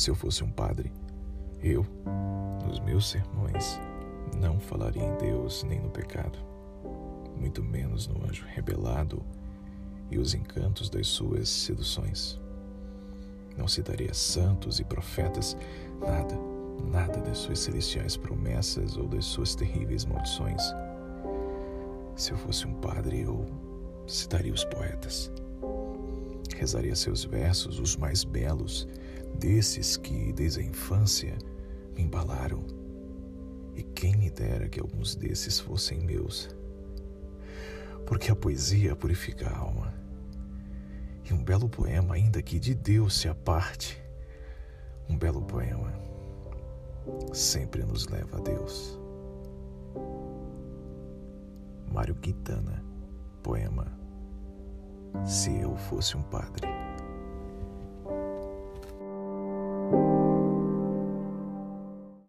Se eu fosse um padre, eu, nos meus sermões, não falaria em Deus nem no pecado, muito menos no anjo rebelado e os encantos das suas seduções. Não citaria santos e profetas, nada, nada das suas celestiais promessas ou das suas terríveis maldições. Se eu fosse um padre, eu citaria os poetas. Rezaria seus versos, os mais belos, desses que, desde a infância, me embalaram. E quem me dera que alguns desses fossem meus. Porque a poesia purifica a alma. E um belo poema, ainda que de Deus se aparte, um belo poema sempre nos leva a Deus. Mário Quintana, poema Se Eu Fosse um Padre.